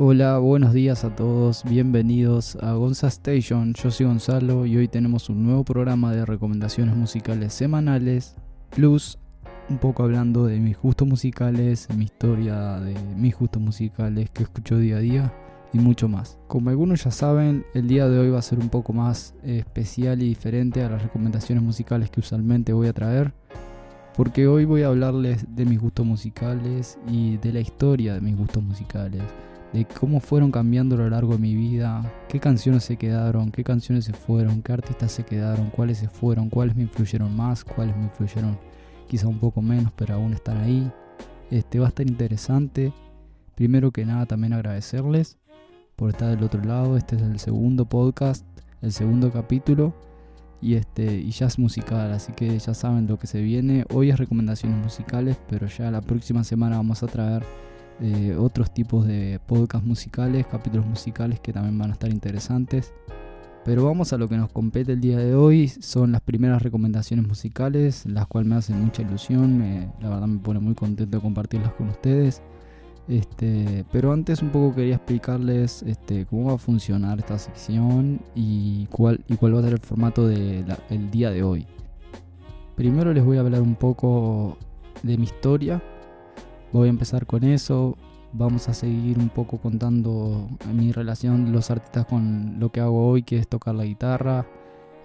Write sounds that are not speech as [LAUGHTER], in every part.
Hola, buenos días a todos, bienvenidos a Gonza Station. Yo soy Gonzalo y hoy tenemos un nuevo programa de recomendaciones musicales semanales, plus un poco hablando de mis gustos musicales, mi historia de mis gustos musicales que escucho día a día y mucho más. Como algunos ya saben, el día de hoy va a ser un poco más especial y diferente a las recomendaciones musicales que usualmente voy a traer, porque hoy voy a hablarles de mis gustos musicales y de la historia de mis gustos musicales de cómo fueron cambiando a lo largo de mi vida, qué canciones se quedaron, qué canciones se fueron, qué artistas se quedaron, cuáles se fueron, cuáles me influyeron más, cuáles me influyeron quizá un poco menos, pero aún están ahí. Este va a estar interesante. Primero que nada también agradecerles por estar del otro lado. Este es el segundo podcast, el segundo capítulo y este y es musical, así que ya saben lo que se viene. Hoy es recomendaciones musicales, pero ya la próxima semana vamos a traer eh, otros tipos de podcast musicales, capítulos musicales que también van a estar interesantes. Pero vamos a lo que nos compete el día de hoy. Son las primeras recomendaciones musicales, las cuales me hacen mucha ilusión. la verdad me pone muy contento de compartirlas con ustedes. Este, pero antes un poco quería explicarles este, cómo va a funcionar esta sección y cuál, y cuál va a ser el formato del día de hoy. Primero les voy a hablar un poco de mi historia, Voy a empezar con eso. Vamos a seguir un poco contando mi relación los artistas con lo que hago hoy, que es tocar la guitarra.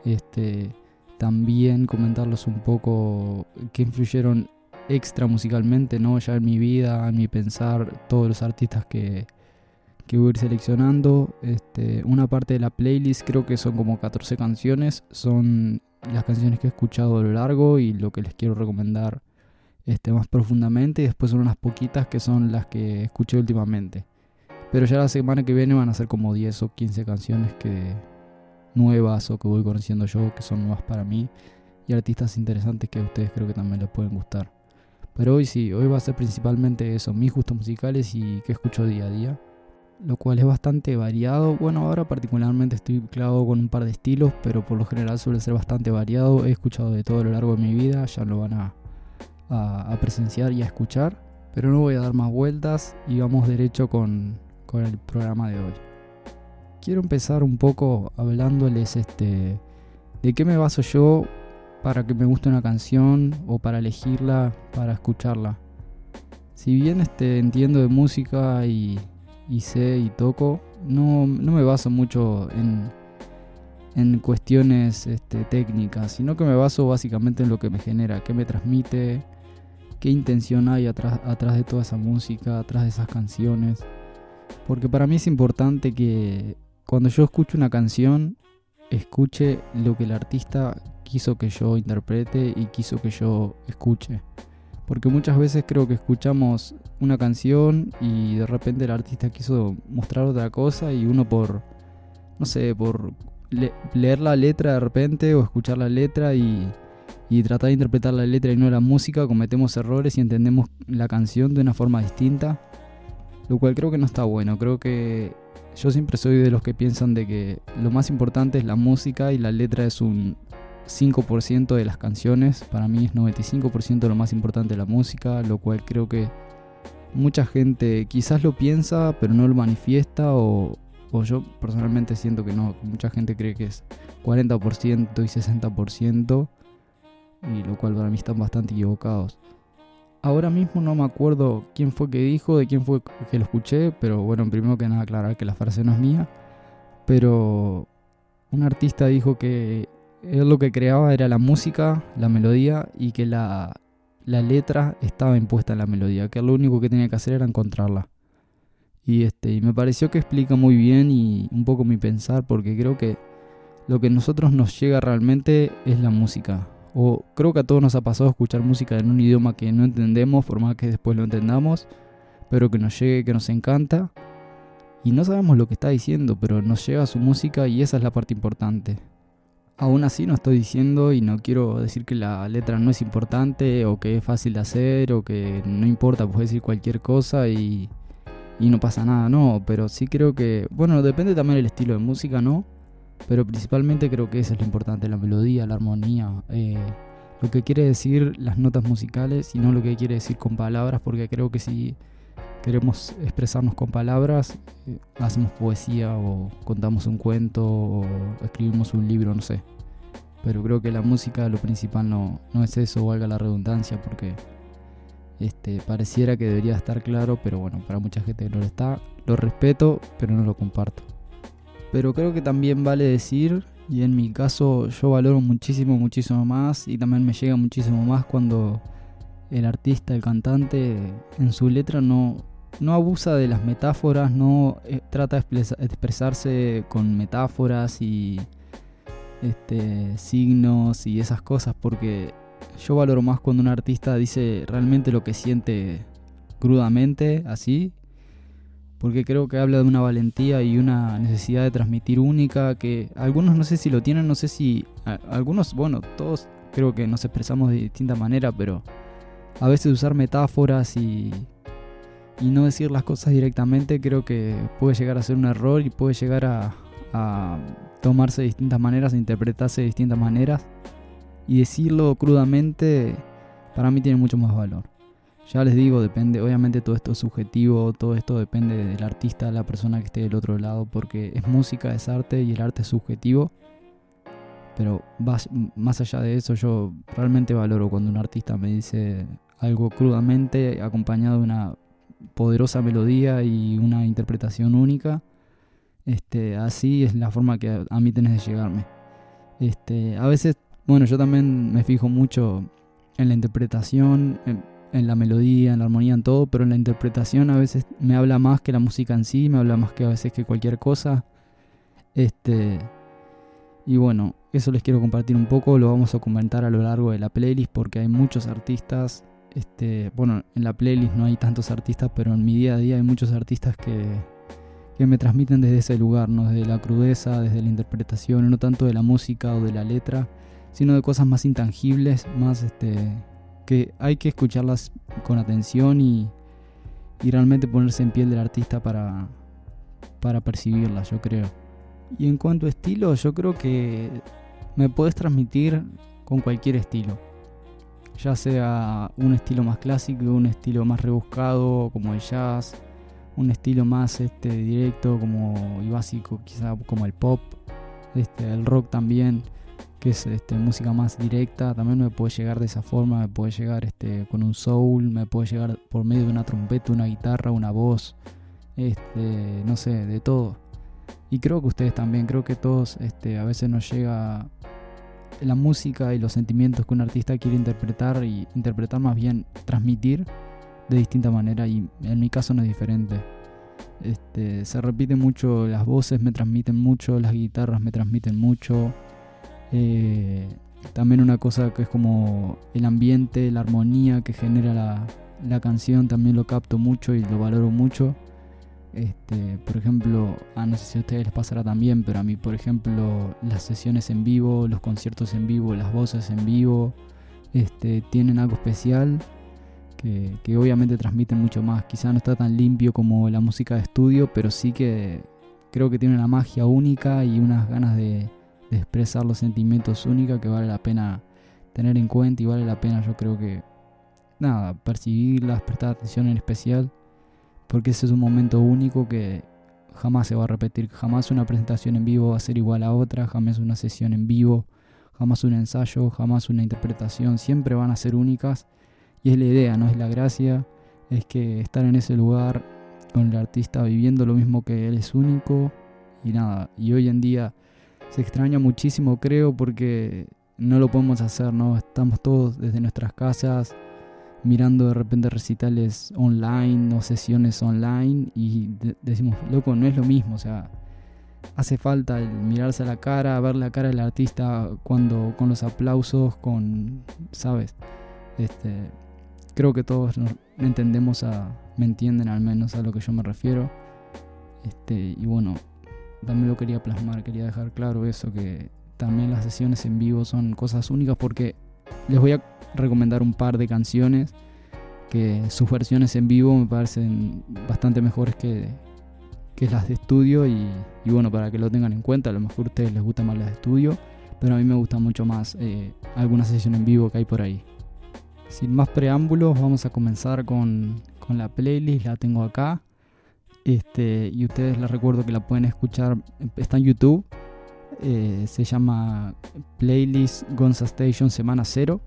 Este, también comentarlos un poco qué influyeron extra musicalmente, ¿no? Ya en mi vida, en mi pensar, todos los artistas que, que voy a ir seleccionando. Este, una parte de la playlist, creo que son como 14 canciones, son las canciones que he escuchado a lo largo y lo que les quiero recomendar este, más profundamente y después son unas poquitas que son las que escuché últimamente. Pero ya la semana que viene van a ser como 10 o 15 canciones que nuevas o que voy conociendo yo, que son nuevas para mí y artistas interesantes que a ustedes creo que también les pueden gustar. Pero hoy sí, hoy va a ser principalmente eso, mis gustos musicales y qué escucho día a día, lo cual es bastante variado. Bueno, ahora particularmente estoy clavado con un par de estilos, pero por lo general suele ser bastante variado. He escuchado de todo a lo largo de mi vida, ya lo van a a, presenciar y a escuchar. Pero no voy a dar más vueltas y vamos derecho con, con el programa de hoy. Quiero empezar un poco hablándoles este, de qué me baso yo para que me guste una canción o para elegirla, para escucharla. Si bien este, entiendo de música y, y sé y toco, no, no, me baso mucho en, en cuestiones este, técnicas, sino que me baso básicamente en lo que me genera, qué me transmite, qué intención hay atrás, atrás de toda esa música, atrás de esas canciones. Porque para mí es importante que cuando yo escucho una canción, escuche lo que el artista quiso que yo interprete y quiso que yo escuche. Porque muchas veces creo que escuchamos una canción y de repente el artista quiso mostrar otra cosa y uno por, no sé, por leer la letra de repente o escuchar la letra y y tratar de interpretar la letra y no la música, cometemos errores y entendemos la canción de una forma distinta, lo cual creo que no está bueno. Creo que yo siempre soy de los que piensan de que lo más importante es la música y la letra es un 5% de las canciones. Para mí es 95% lo más importante de la música, lo cual creo que mucha gente quizás lo piensa pero no lo manifiesta o, yo personalmente siento que no, mucha gente cree que es 40% y 60% y lo cual para mí están bastante equivocados. Ahora mismo no me acuerdo quién fue que dijo, de quién fue que lo escuché, pero bueno, primero que nada aclarar que la frase no es mía, pero un artista dijo que él lo que creaba era la música, la melodía y que la, la letra estaba impuesta en la melodía, que lo único que tenía que hacer era encontrarla. Y, este, y me pareció que explica muy bien y un poco mi pensar, porque creo que lo que a nosotros nos llega realmente es la música. O creo que a todos nos ha pasado escuchar música en un idioma que no entendemos, por más que después lo entendamos, pero que nos llegue, que nos encanta. Y no sabemos lo que está diciendo, pero nos llega su música y esa es la parte importante. Aún así no estoy diciendo y no quiero decir que la letra no es importante o que es fácil de hacer o que no importa, puedes decir cualquier cosa y, y no pasa nada, no, pero sí creo que, bueno, depende también del estilo de música, ¿no? Pero principalmente creo que eso es lo importante, la melodía, la armonía, eh, lo que quiere decir las notas musicales y no lo que quiere decir con palabras, porque creo que si queremos expresarnos con palabras, eh, hacemos poesía o contamos un cuento o escribimos un libro, no sé. Pero creo que la música lo principal no, no es eso, valga la redundancia, porque este, pareciera que debería estar claro, pero bueno, para mucha gente no lo está. Lo respeto, pero no lo comparto. Pero creo que también vale decir, y en mi caso yo valoro muchísimo, muchísimo más, y también me llega muchísimo más cuando el artista, el cantante, en su letra no, no abusa de las metáforas, no eh, trata de expresarse con metáforas y este, signos y esas cosas, porque yo valoro más cuando un artista dice realmente lo que siente crudamente, así, porque creo que habla de una valentía y una necesidad de transmitir única que algunos no sé si lo tienen, no sé si algunos, bueno, todos creo que nos expresamos de distinta manera, pero a veces usar metáforas y, y no decir las cosas directamente creo que puede llegar a ser un error y puede llegar a, a tomarse de distintas maneras, a interpretarse de distintas maneras y decirlo crudamente para mí tiene mucho más valor. Ya les digo, depende, obviamente todo esto es subjetivo, todo esto depende del artista, la persona que esté del otro lado, porque es música, es arte y el arte es subjetivo. Pero más allá de eso, yo realmente valoro cuando un artista me dice algo crudamente, acompañado de una poderosa melodía y una interpretación única. Este, así es la forma que a mí tenés de llegarme. Este, a veces bueno, yo también me fijo mucho en la interpretación, en, la melodía, en la armonía, en todo, pero en la interpretación a veces me habla más que la música en sí, me habla más que a veces que cualquier cosa. Este. Y bueno, eso les quiero compartir un poco, lo vamos a comentar a lo largo de la playlist porque hay muchos artistas. Este, bueno, en la playlist no hay tantos artistas, pero en mi día a día hay muchos artistas que, que me transmiten desde ese lugar, ¿no? desde la crudeza, desde la interpretación, no tanto de la música o de la letra, sino de cosas más intangibles, más este, que hay que escucharlas con atención y, y realmente ponerse en piel del artista para, para percibirlas, yo creo. Y en cuanto a estilo, yo creo que me puedes transmitir con cualquier estilo. Ya sea un estilo más clásico, un estilo más rebuscado como el jazz, un estilo más este, directo como y básico quizá como el pop, este, el rock también que es este, música más directa, también me puede llegar de esa forma, me puede llegar este, con un soul, me puede llegar por medio de una trompeta, una guitarra, una voz, este, no sé, de todo. Y creo que ustedes también, creo que todos este, a veces nos llega la música y los sentimientos que un artista quiere interpretar y interpretar más bien transmitir de distinta manera y en mi caso no es diferente. Este, se repite mucho, las voces me transmiten mucho, las guitarras me transmiten mucho, eh, también una cosa que es como el ambiente, la armonía que genera la, canción, también lo capto mucho y lo valoro mucho. Este, por ejemplo, ah, no sé si a ustedes les pasará también, pero a mí, por ejemplo, las sesiones en vivo, los conciertos en vivo, las voces en vivo, este, tienen algo especial que, que obviamente transmiten mucho más. Quizá no está tan limpio como la música de estudio, pero sí que creo que tiene una magia única y unas ganas de, expresar los sentimientos únicos que vale la pena tener en cuenta y vale la pena yo creo que nada, percibirlas, prestar atención en especial, porque ese es un momento único que jamás se va a repetir, jamás una presentación en vivo va a ser igual a otra, jamás una sesión en vivo, jamás un ensayo, jamás una interpretación, siempre van a ser únicas. Y es la idea, no es la gracia, es que estar en ese lugar con el artista viviendo lo mismo que él es único y nada, y hoy en día se extraña muchísimo, creo, porque no lo podemos hacer, ¿no? Estamos todos desde nuestras casas mirando de repente recitales online o sesiones online y decimos, loco, no es lo mismo, o sea, hace falta mirarse a la cara, ver la cara del artista cuando con los aplausos, con, ¿sabes? Este, creo que todos entendemos a, me entienden al menos a lo que yo me refiero. Este, y bueno, también lo quería plasmar, quería dejar claro eso, que también las sesiones en vivo son cosas únicas porque les voy a recomendar un par de canciones que sus versiones en vivo me parecen bastante mejores que, que las de estudio y, bueno, para que lo tengan en cuenta, a lo mejor a ustedes les gustan más las de estudio, pero a mí me gusta mucho más eh, alguna sesión en vivo que hay por ahí. Sin más preámbulos, vamos a comenzar con, con la playlist, la tengo acá. Este, y ustedes les recuerdo que la pueden escuchar, está en YouTube. Eh, se llama Playlist Gonza Station Semana Cero.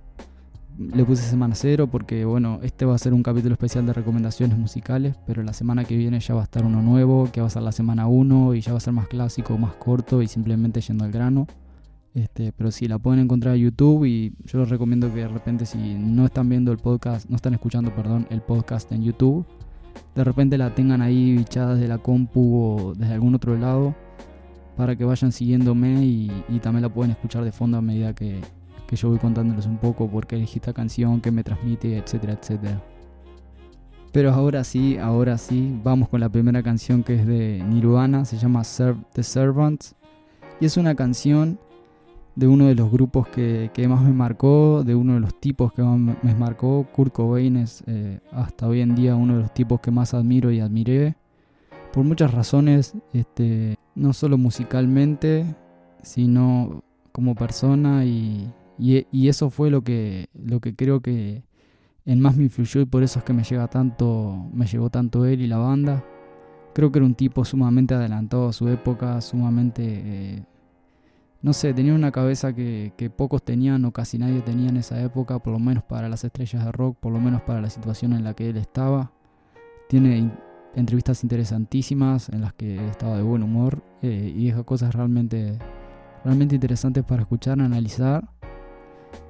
Le puse Semana Cero porque, bueno, este va a ser un capítulo especial de recomendaciones musicales, pero la semana que viene ya va a estar uno nuevo, que va a ser la semana 1 y ya va a ser más clásico, más corto y simplemente yendo al grano. Este, pero sí, la pueden encontrar en YouTube y yo les recomiendo que de repente si no están viendo el podcast, no están escuchando, perdón, el podcast en YouTube, de repente la tengan ahí bichada desde la compu o desde algún otro lado para que vayan siguiéndome y, también la pueden escuchar de fondo a medida que, que yo voy contándoles un poco por qué elegí esta canción, qué me transmite, etcétera, etcétera. Pero ahora sí, ahora sí, vamos con la primera canción que es de Nirvana, se llama Serve the Servants. Y es una canción de uno de los grupos que, más me marcó, de uno de los tipos que más me marcó. Kurt Cobain es eh, hasta hoy en día uno de los tipos que más admiro y admiré. Por muchas razones, este, no solo musicalmente, sino como persona y, y, eso fue lo que, lo que creo que en más me influyó y por eso es que me llega tanto, me llegó tanto él y la banda. Creo que era un tipo sumamente adelantado a su época, sumamente eh, no sé, tenía una cabeza que, pocos tenían o casi nadie tenía en esa época, por lo menos para las estrellas de rock, por lo menos para la situación en la que él estaba. Tiene entrevistas interesantísimas en las que estaba de buen humor eh, y deja cosas realmente, realmente interesantes para escuchar, analizar.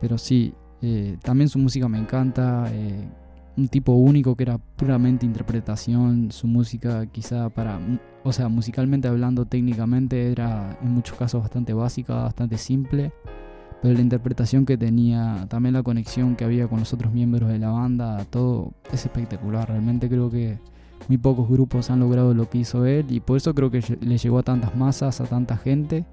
Pero sí, eh, también su música me encanta. Eh, un tipo único que era puramente interpretación, su música quizá para, o sea, musicalmente hablando, técnicamente era en muchos casos bastante básica, bastante simple, pero la interpretación que tenía, también la conexión que había con los otros miembros de la banda, todo es espectacular, realmente creo que muy pocos grupos han logrado lo que hizo él y por eso creo que le llegó a tantas masas, a tanta gente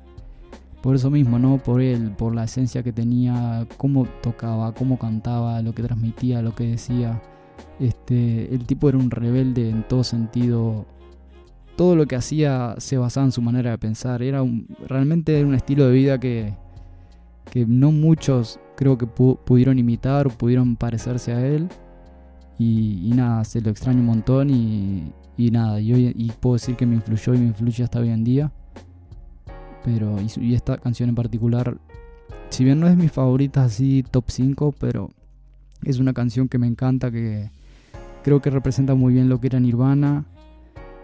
por eso mismo, ¿no? Por él, por la esencia que tenía, cómo tocaba, cómo cantaba, lo que transmitía, lo que decía. Este, el tipo era un rebelde en todo sentido. Todo lo que hacía se basaba en su manera de pensar. Era realmente era un estilo de vida que, no muchos creo que pudieron imitar o pudieron parecerse a él. Y, nada, se lo extraño un montón y, y nada, y, y puedo decir que me influyó y me influye hasta hoy en día. Pero, y, esta canción en particular, si bien no es mi favorita así top 5, pero es una canción que me encanta, que creo que representa muy bien lo que era Nirvana,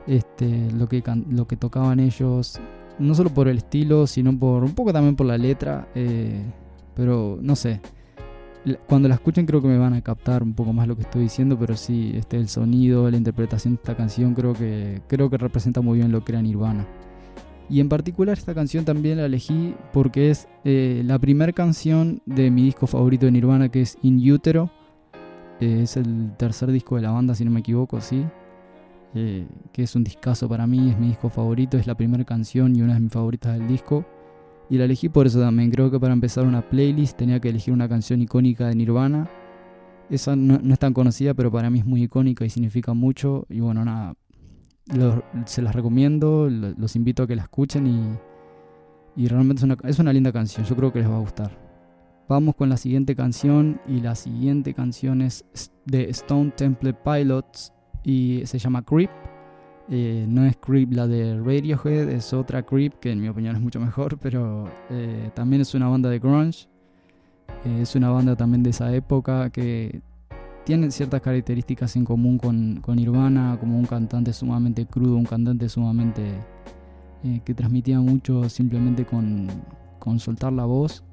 este, lo, que, lo que tocaban ellos, no solo por el estilo, sino por un poco también por la letra, eh, pero no sé. Cuando la escuchen creo que me van a captar un poco más lo que estoy diciendo, pero sí, este, el sonido, la interpretación de esta canción creo que, creo que representa muy bien lo que era Nirvana. Y en particular esta canción también la elegí porque es eh, la primera canción de mi disco favorito de Nirvana que es In Utero. Eh, es el tercer disco de la banda si no me equivoco, sí. Eh, que es un discazo para mí, es mi disco favorito, es la primera canción y una de mis favoritas del disco. Y la elegí por eso también, creo que para empezar una playlist tenía que elegir una canción icónica de Nirvana. Esa no, no es tan conocida, pero para mí es muy icónica y significa mucho. Y bueno, nada, se las recomiendo, los invito a que la escuchen y, realmente es una, es una linda canción, yo creo que les va a gustar. Vamos con la siguiente canción y la siguiente canción es de Stone Temple Pilots y se llama Creep. Eh, no es Creep la de Radiohead, es otra Creep que en mi opinión es mucho mejor, [LAUGHS] pero eh, también es una banda de grunge. Eh, es una banda también de esa época que tiene ciertas características en común con, con Nirvana, como un cantante sumamente crudo, un cantante sumamente eh, que transmitía mucho simplemente con, con, soltar la voz.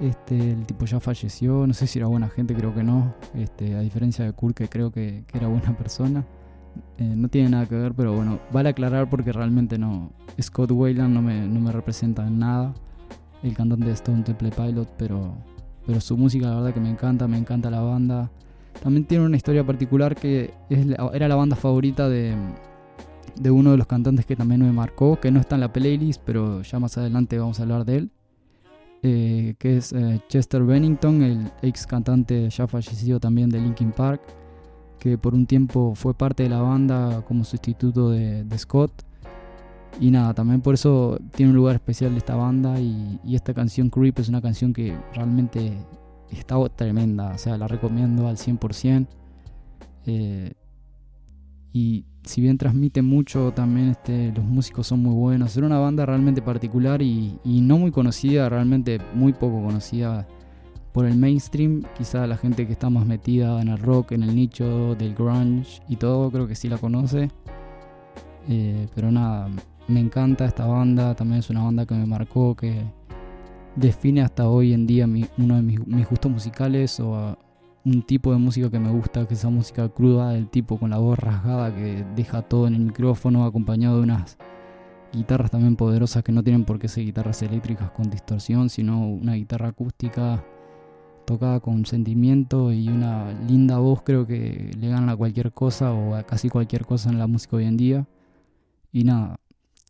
Este, el tipo ya falleció, no sé si era buena gente, creo que no. Este, a diferencia de Kurt, creo que, que era buena persona. Eh, no tiene nada que ver, pero bueno, vale aclarar porque realmente no. Scott Wayland no me, no me representa en nada. El cantante de Stone Temple Pilot, pero, pero su música la verdad que me encanta, me encanta la banda. También tiene una historia particular que era la banda favorita de, uno de los cantantes que también me marcó, que no está en la playlist, pero ya más adelante vamos a hablar de él, eh, que es eh, Chester Bennington, el ex cantante ya fallecido también de Linkin Park, que por un tiempo fue parte de la banda como sustituto de, Scott. Y nada, también por eso tiene un lugar especial esta banda y esta canción Creep es una canción que realmente está tremenda, o sea, la recomiendo al 100%. Eh, y si bien transmite mucho, también este, los músicos son muy buenos. Era una banda realmente particular y, no muy conocida, realmente muy poco conocida por el mainstream. Quizá la gente que está más metida en el rock, en el nicho del grunge y todo, creo que sí la conoce. Eh, pero nada, me encanta esta banda, también es una banda que me marcó, que define hasta hoy en día uno de mis, gustos musicales o un tipo de música que me gusta, que es esa música cruda del tipo con la voz rasgada que deja todo en el micrófono, acompañado de unas guitarras también poderosas que no tienen por qué ser guitarras eléctricas con distorsión, sino una guitarra acústica tocada con sentimiento y una linda voz creo que le gana a cualquier cosa o a casi cualquier cosa en la música hoy en día. Y nada,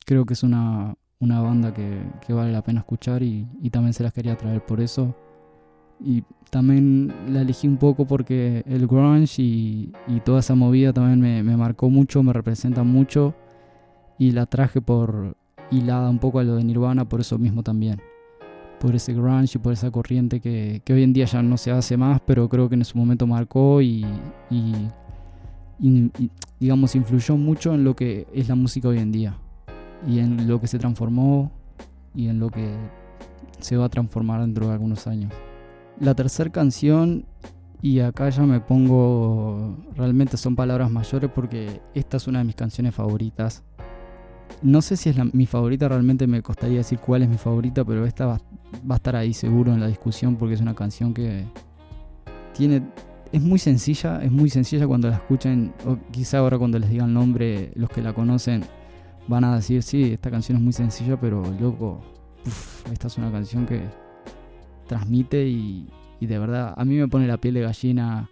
creo que es una, banda que, vale la pena escuchar y también se las quería traer por eso. Y también la elegí un poco porque el grunge y, toda esa movida también me, marcó mucho, me representa mucho. Y la traje por hilada un poco a lo de Nirvana por eso mismo también. Por ese grunge y por esa corriente que, hoy en día ya no se hace más, pero creo que en su momento marcó y, digamos influyó mucho en lo que es la música hoy en día. Y en lo que se transformó y en lo que se va a transformar dentro de algunos años. La tercera canción, y acá ya me pongo, realmente son palabras mayores porque esta es una de mis canciones favoritas. No sé si es mi favorita, realmente me costaría decir cuál es mi favorita, pero esta va, a estar ahí seguro en la discusión porque es una canción que tiene es muy sencilla, es muy sencilla cuando la escuchen, o quizá ahora cuando les diga el nombre, los que la conocen van a decir, sí, esta canción es muy sencilla, pero loco, esta es una canción que transmite y, de verdad a mí me pone la piel de gallina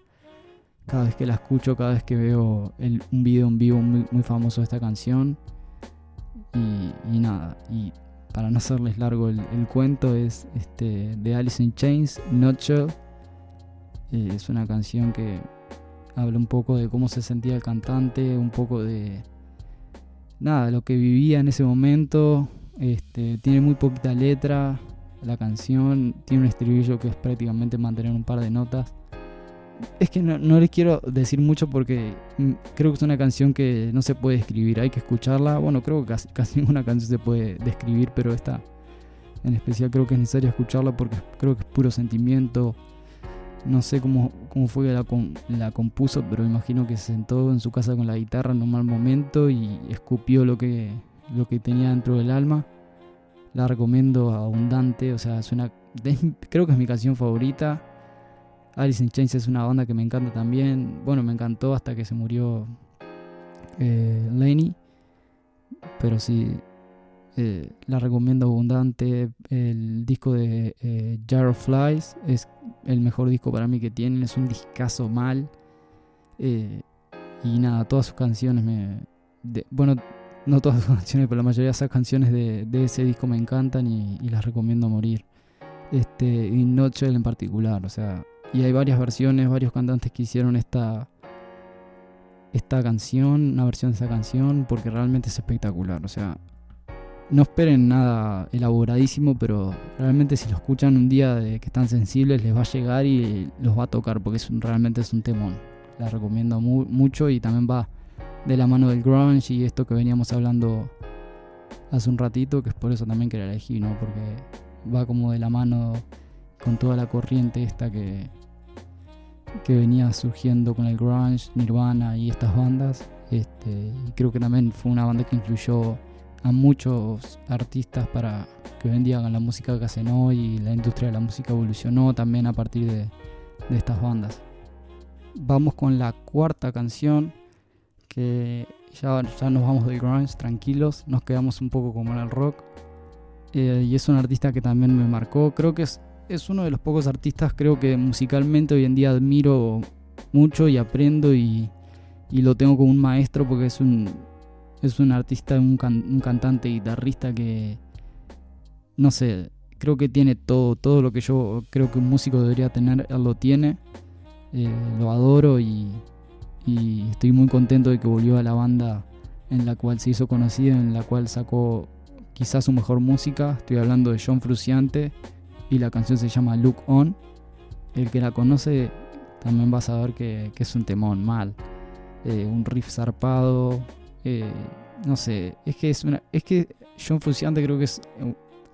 cada vez que la escucho, cada vez que veo un video en vivo muy, famoso de esta canción. Y, nada, y para no hacerles largo el, cuento, es este, de Alice in Chains, Nutshell. Eh, es una canción que habla un poco de cómo se sentía el cantante, un poco de nada, lo que vivía en ese momento. Este, tiene muy poquita letra, la canción tiene un estribillo que es prácticamente mantener un par de notas. Es que no, les quiero decir mucho porque mm, creo que es una canción que no se puede escribir, hay que escucharla. Bueno, creo que casi, [LAUGHS] casi ninguna canción se puede describir, pero esta en especial creo que es necesario escucharla porque creo que es puro sentimiento. No sé cómo, cómo fue la, la compuso, pero imagino que se sentó en su casa con la guitarra en un mal momento y escupió lo que, lo que tenía dentro del alma la recomiendo abundante, o sea, suena, [LAUGHS] creo que es mi canción favorita. Alice in Chains es una banda que me encanta también. Bueno, me encantó hasta que se murió eh, Lenny. Pero sí, eh, la recomiendo abundante. El disco de eh, Jar of Flies es el mejor disco para mí que tienen. Es un discazo mal. Eh, y nada, todas sus canciones me... bueno, no todas las [LAUGHS] canciones, pero la mayoría de esas canciones de, ese disco me encantan y, las recomiendo a morir. Este, y Notchell en particular, o sea, y hay varias versiones, varios cantantes que hicieron esta, esta canción, una versión de esa canción, porque realmente es espectacular, o sea, no esperen nada elaboradísimo, pero realmente si lo escuchan un día de que están sensibles les va a llegar y los va a tocar, porque es realmente es un temón. La recomiendo mucho y también va de la mano del grunge y esto que veníamos hablando hace un ratito, que es por eso también que la elegí, ¿no? Porque va como de la mano con toda la corriente esta que, que venía surgiendo con el grunge, Nirvana y estas bandas. Este, y creo que también fue una banda que influyó a muchos artistas para que hoy en día hagan la música que hacen hoy y la industria de la música evolucionó también a partir de, de estas bandas. Vamos con la cuarta canción que ya, ya nos vamos del grunge tranquilos, nos quedamos un poco como en el rock. Eh, y es un artista que también me marcó. Creo que es, es uno de los pocos artistas, creo que musicalmente hoy en día admiro mucho y aprendo y, y lo tengo como un maestro porque es un, es un artista, un, un cantante, guitarrista que, no sé, creo que tiene todo, todo lo que yo creo que un músico debería tener, él lo tiene. Eh, lo adoro y, y estoy muy contento de que volvió a la banda en la cual se hizo conocido, en la cual sacó quizás su mejor música. Estoy hablando de John Fruciante y la canción se llama Look On. El que la conoce también va a saber que, es un temón mal. eh, un riff zarpado. Eh, no sé, es que es una, es que John Frusciante creo que es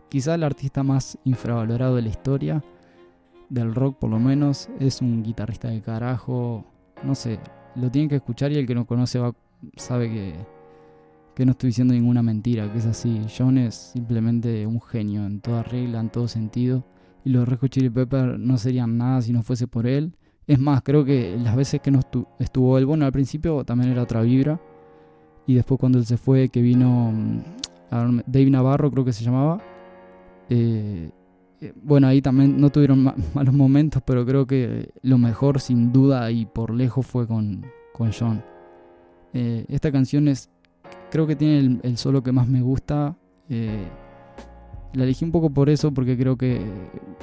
quizá el artista más infravalorado de la historia del rock por lo menos. Es un guitarrista de carajo. No sé, lo tienen que escuchar y el que no conoce sabe que, que no estoy diciendo ninguna mentira, que es así. John es simplemente un genio en toda regla, en todo sentido. Y los Red Chili Peppers no serían nada si no fuese por él. Es más, creo que las veces que no estuvo él, bueno, al principio también era otra vibra. Y después cuando él se fue, que vino mm, Dave Navarro, creo que se llamaba. Eh, eh, bueno, ahí también no tuvieron [LAUGHS] malos momentos, pero creo que lo mejor sin duda y por lejos fue con, con John. Eh, esta canción es, creo que tiene el, solo que más me gusta. La elegí un poco por eso, porque creo que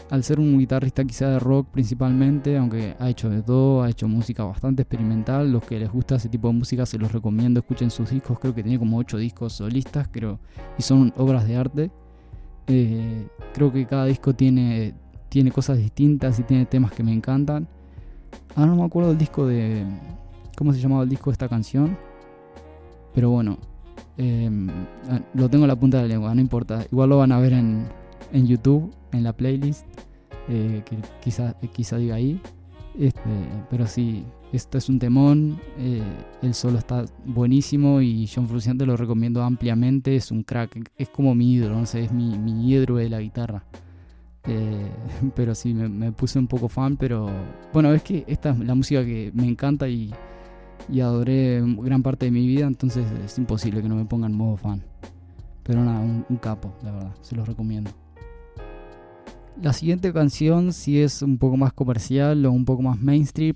al ser un guitarrista quizá de rock principalmente, aunque ha hecho de todo, ha hecho música bastante experimental, los que les gusta ese tipo de música se los recomiendo, escuchen sus discos, creo que tiene como 8 discos solistas, creo, y son obras de arte. Eh, creo que cada disco tiene, tiene cosas distintas y tiene temas que me encantan. Ahora no me acuerdo del disco de... ¿Cómo se llamaba el disco de esta canción? Pero bueno, em, ah, lo tengo en la punta de la lengua, no importa. Igual lo van a ver en, en YouTube, en la playlist, eh, que quizá, quizá diga ahí. Este, pero sí, este es un temón, eh, el solo está buenísimo y John Frusciante lo recomiendo ampliamente, es un crack, es como mi ídolo, no sé, es mi, mi de la guitarra. Eh, [LAUGHS] pero sí, me, puse un poco fan, pero bueno, es que esta es la música que me encanta y, y adoré gran parte de mi vida, entonces es imposible que no me pongan modo fan. Pero nada, un, capo, la verdad, se los recomiendo. La siguiente canción sí es un poco más comercial o un poco más mainstream.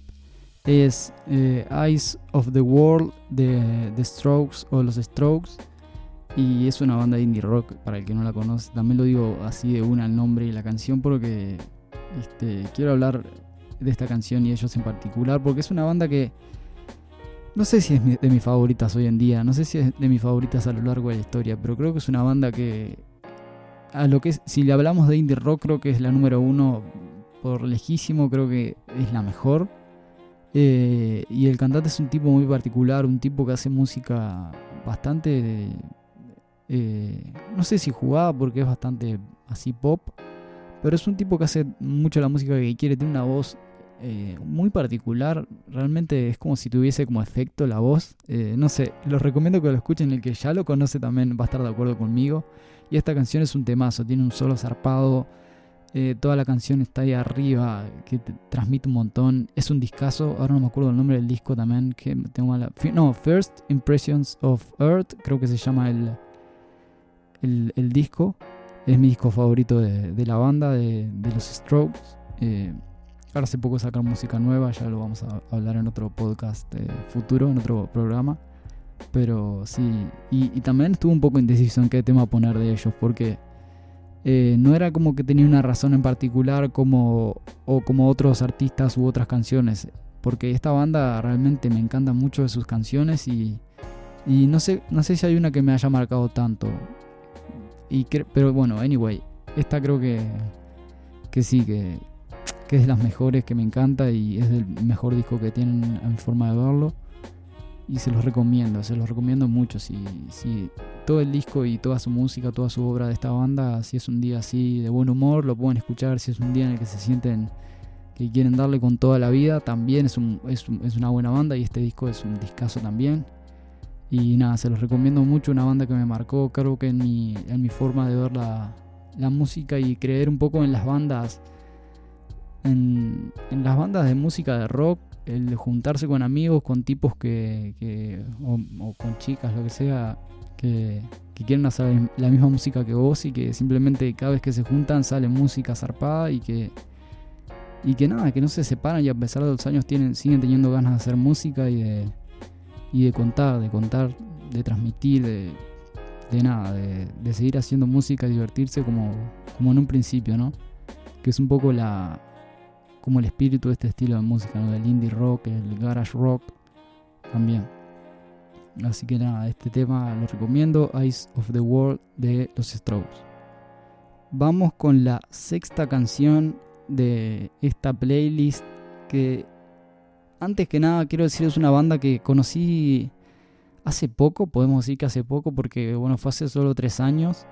Es eh, Eyes of the World de The Strokes o Los Strokes. Y es una banda de indie rock, para el que no la conoce. También lo digo así de una el nombre y la canción porque este, quiero hablar de esta canción y ellos en particular. Porque es una banda que no sé si es de mis favoritas hoy en día. No sé si es de mis favoritas a lo largo de la historia. Pero creo que es una banda que a lo que es, si le hablamos de indie rock, creo que es la número uno por lejísimo, creo que es la mejor. Eh, y el cantante es un tipo muy particular, un tipo que hace música bastante, eh, no sé si jugada porque es bastante así pop, pero es un tipo que hace mucho la música que quiere, tiene una voz eh, muy particular, realmente es como si tuviese como efecto la voz, no sé, los recomiendo que lo escuchen, el que ya lo conoce también va a estar de acuerdo conmigo. Y esta canción es un temazo, tiene un solo zarpado. Eh, toda la canción está ahí arriba, que transmite un montón. Es un discazo, ahora no me acuerdo el nombre del disco también. Que tengo mala... No, First Impressions of Earth, creo que se llama el, el, disco. Es mi disco favorito de, la banda, de, los Strokes. Eh, ahora hace poco sacar música nueva, ya lo vamos a hablar en otro podcast eh, futuro, en otro programa. Pero sí, y, también estuve un poco indeciso en qué tema poner de ellos, porque eh, no era como que tenía una razón en particular como, o como otros artistas u otras canciones, porque esta banda realmente me encanta mucho de sus canciones y, y no, sé, no sé si hay una que me haya marcado tanto. Y pero bueno, anyway, esta creo que, que sí, que, que es de las mejores, que me encanta y es el mejor disco que tienen en forma de verlo y se los recomiendo, se los recomiendo mucho. Si, si todo el disco y toda su música, toda su obra de esta banda, si es un día así de buen humor, lo pueden escuchar. Si es un día en el que se sienten que quieren darle con toda la vida, también es, un, es, es una buena banda y este disco es un discazo también. Y nada, se los recomiendo mucho, una banda que me marcó, creo que en mi, en mi forma de ver la, la música y creer un poco en las bandas, en, las bandas de música de rock el juntarse con amigos, con tipos que, o, con chicas, lo que sea, que, quieren hacer la misma música que vos y que simplemente cada vez que se juntan sale música zarpada y que y que nada, que no se separan y a pesar de los años tienen, siguen teniendo ganas de hacer música y de, y de contar, de contar, de transmitir, de, de nada, de, de seguir haciendo música y divertirse como, como en un principio, ¿no? Que es un poco la, como el espíritu de este estilo de música, ¿no? del indie rock, el garage rock también. Así que nada, este tema lo recomiendo, Eyes of the World de los Strokes. Vamos con la sexta canción de esta playlist que antes que nada quiero decir es una banda que conocí hace poco, podemos decir que hace poco, porque bueno, fue hace solo tres años.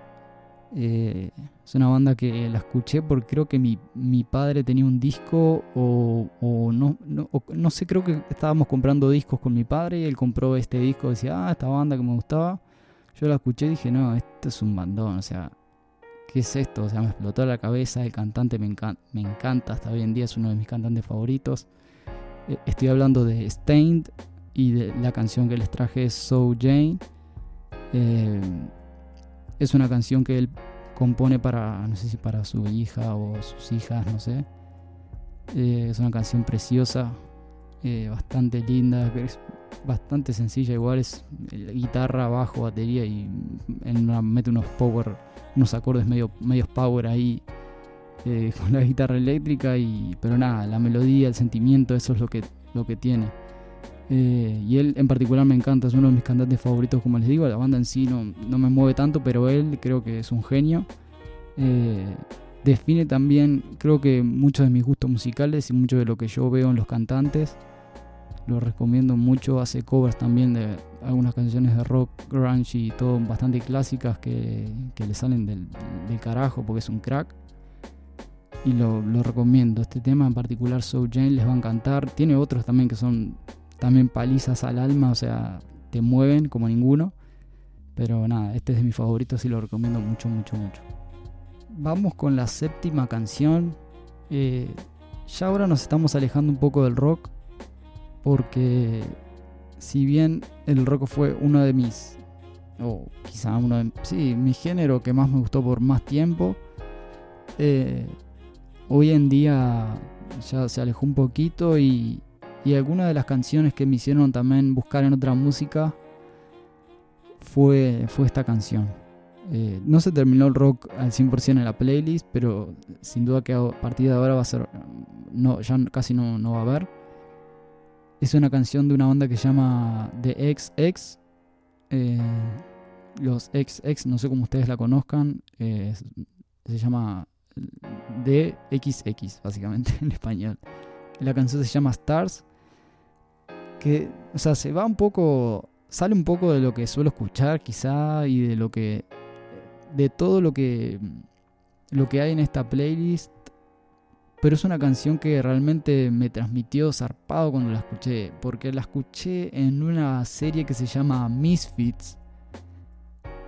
Es una banda que la escuché porque creo que mi, mi padre tenía un disco o, no, no, no, sé, creo que estábamos comprando discos con mi padre y él compró este disco, decía, ah, esta banda que me gustaba. Yo la escuché y dije, no, esto es un bandón, o sea, ¿qué es esto? O sea, me explotó la cabeza, el cantante me, me encanta, hasta hoy en día es uno de mis cantantes favoritos. Eh, estoy hablando de Stained y de la canción que les traje es So Jane. Eh, es una canción que él compone para, no sé si para su hija o sus hijas, no sé. Eh, es una canción preciosa, bastante linda, bastante sencilla, igual es guitarra, bajo, batería y mete unos power, unos acordes medio, medios power ahí eh, [LAUGHS] con la guitarra eléctrica y pero nada, la melodía, el sentimiento, eso es lo que, lo que tiene. Eh, y él en particular me encanta, es uno de mis cantantes favoritos, como les digo, la banda en sí no, no me mueve tanto, pero él creo que es un genio. Eh, define también, creo que muchos de mis gustos musicales y mucho de lo que yo veo en los cantantes lo recomiendo mucho. Hace covers también de algunas canciones de rock, grunge y todo bastante clásicas que, le salen del, carajo porque es un crack. Y lo, recomiendo. Este tema en particular, So Jane, les va a encantar. Tiene otros también que son también palizas al alma, o sea, te mueven como ninguno. Pero nada, este es de mis favoritos y lo recomiendo mucho, mucho, mucho. Vamos con la séptima canción. Eh, ya ahora nos estamos alejando un poco del rock porque si bien el rock fue uno de mis, o quizá uno de, sí, mi género que más me gustó por más tiempo, eh, hoy en día ya se alejó un poquito y, y algunas de las canciones que me hicieron también buscar en otra música fue, fue esta canción. Eh, no se terminó el rock al 100% en la playlist, pero sin duda que a partir de ahora va a ser, no, ya casi no, no va a haber. Es una canción de una banda que se llama The XX. Eh, los XX, no sé cómo ustedes la conozcan. Eh, se llama DXX, básicamente, [LAUGHS] en español. La canción se llama Stars. Que, o sea, se va un poco. Sale un poco de lo que suelo escuchar, quizá, y de lo que. De todo lo que. Lo que hay en esta playlist pero es una canción que realmente me transmitió zarpado cuando la escuché, porque la escuché en una serie que se llama Misfits.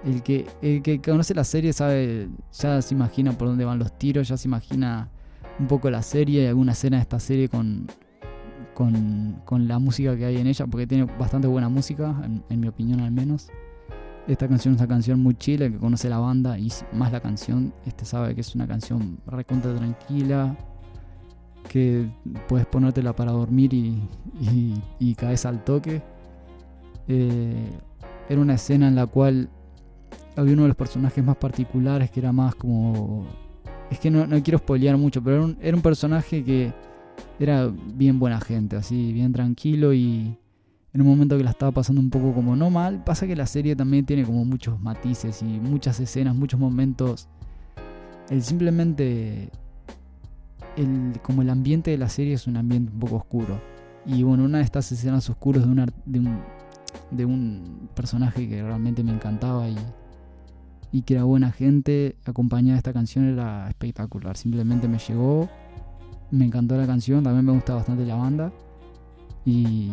El que, el que conoce la serie sabe, ya se imagina por dónde van los tiros, ya se imagina un poco la serie y alguna escena de esta serie con, con, la música que hay en ella, porque tiene bastante buena música, en, mi opinión al menos. Esta canción es una canción muy chile, que conoce la banda y más la canción, este sabe que es una canción recontra tranquila, que puedes ponértela para dormir y, caes al toque. Eh, era una escena en la cual había uno de los personajes más particulares que era más como... Es que no, quiero spoilear mucho, pero era un, personaje que era bien buena gente, así, bien tranquilo y en un momento que la estaba pasando un poco como no mal. Pasa que la serie también tiene como muchos matices y muchas escenas, muchos momentos. El simplemente el, como el ambiente de la serie es un ambiente un poco oscuro. Y bueno, una de estas escenas oscuras de, una, de, un, de un personaje que realmente me encantaba y, y que era buena gente, acompañada de esta canción, era espectacular. Simplemente me llegó, me encantó la canción, también me gusta bastante la banda. Y,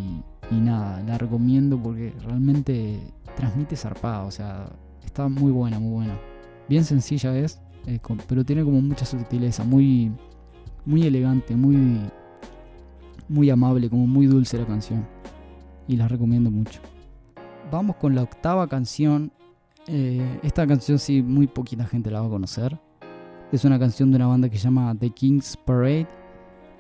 nada, la recomiendo porque realmente transmite zarpado, o sea, está muy buena, muy buena. Bien sencilla es, pero tiene como mucha sutileza, muy muy elegante, muy, muy amable, como muy dulce la canción. Y la recomiendo mucho. Vamos con la octava canción. Eh, esta canción sí, muy poquita gente la va a conocer. Es una canción de una banda que se llama The King's Parade.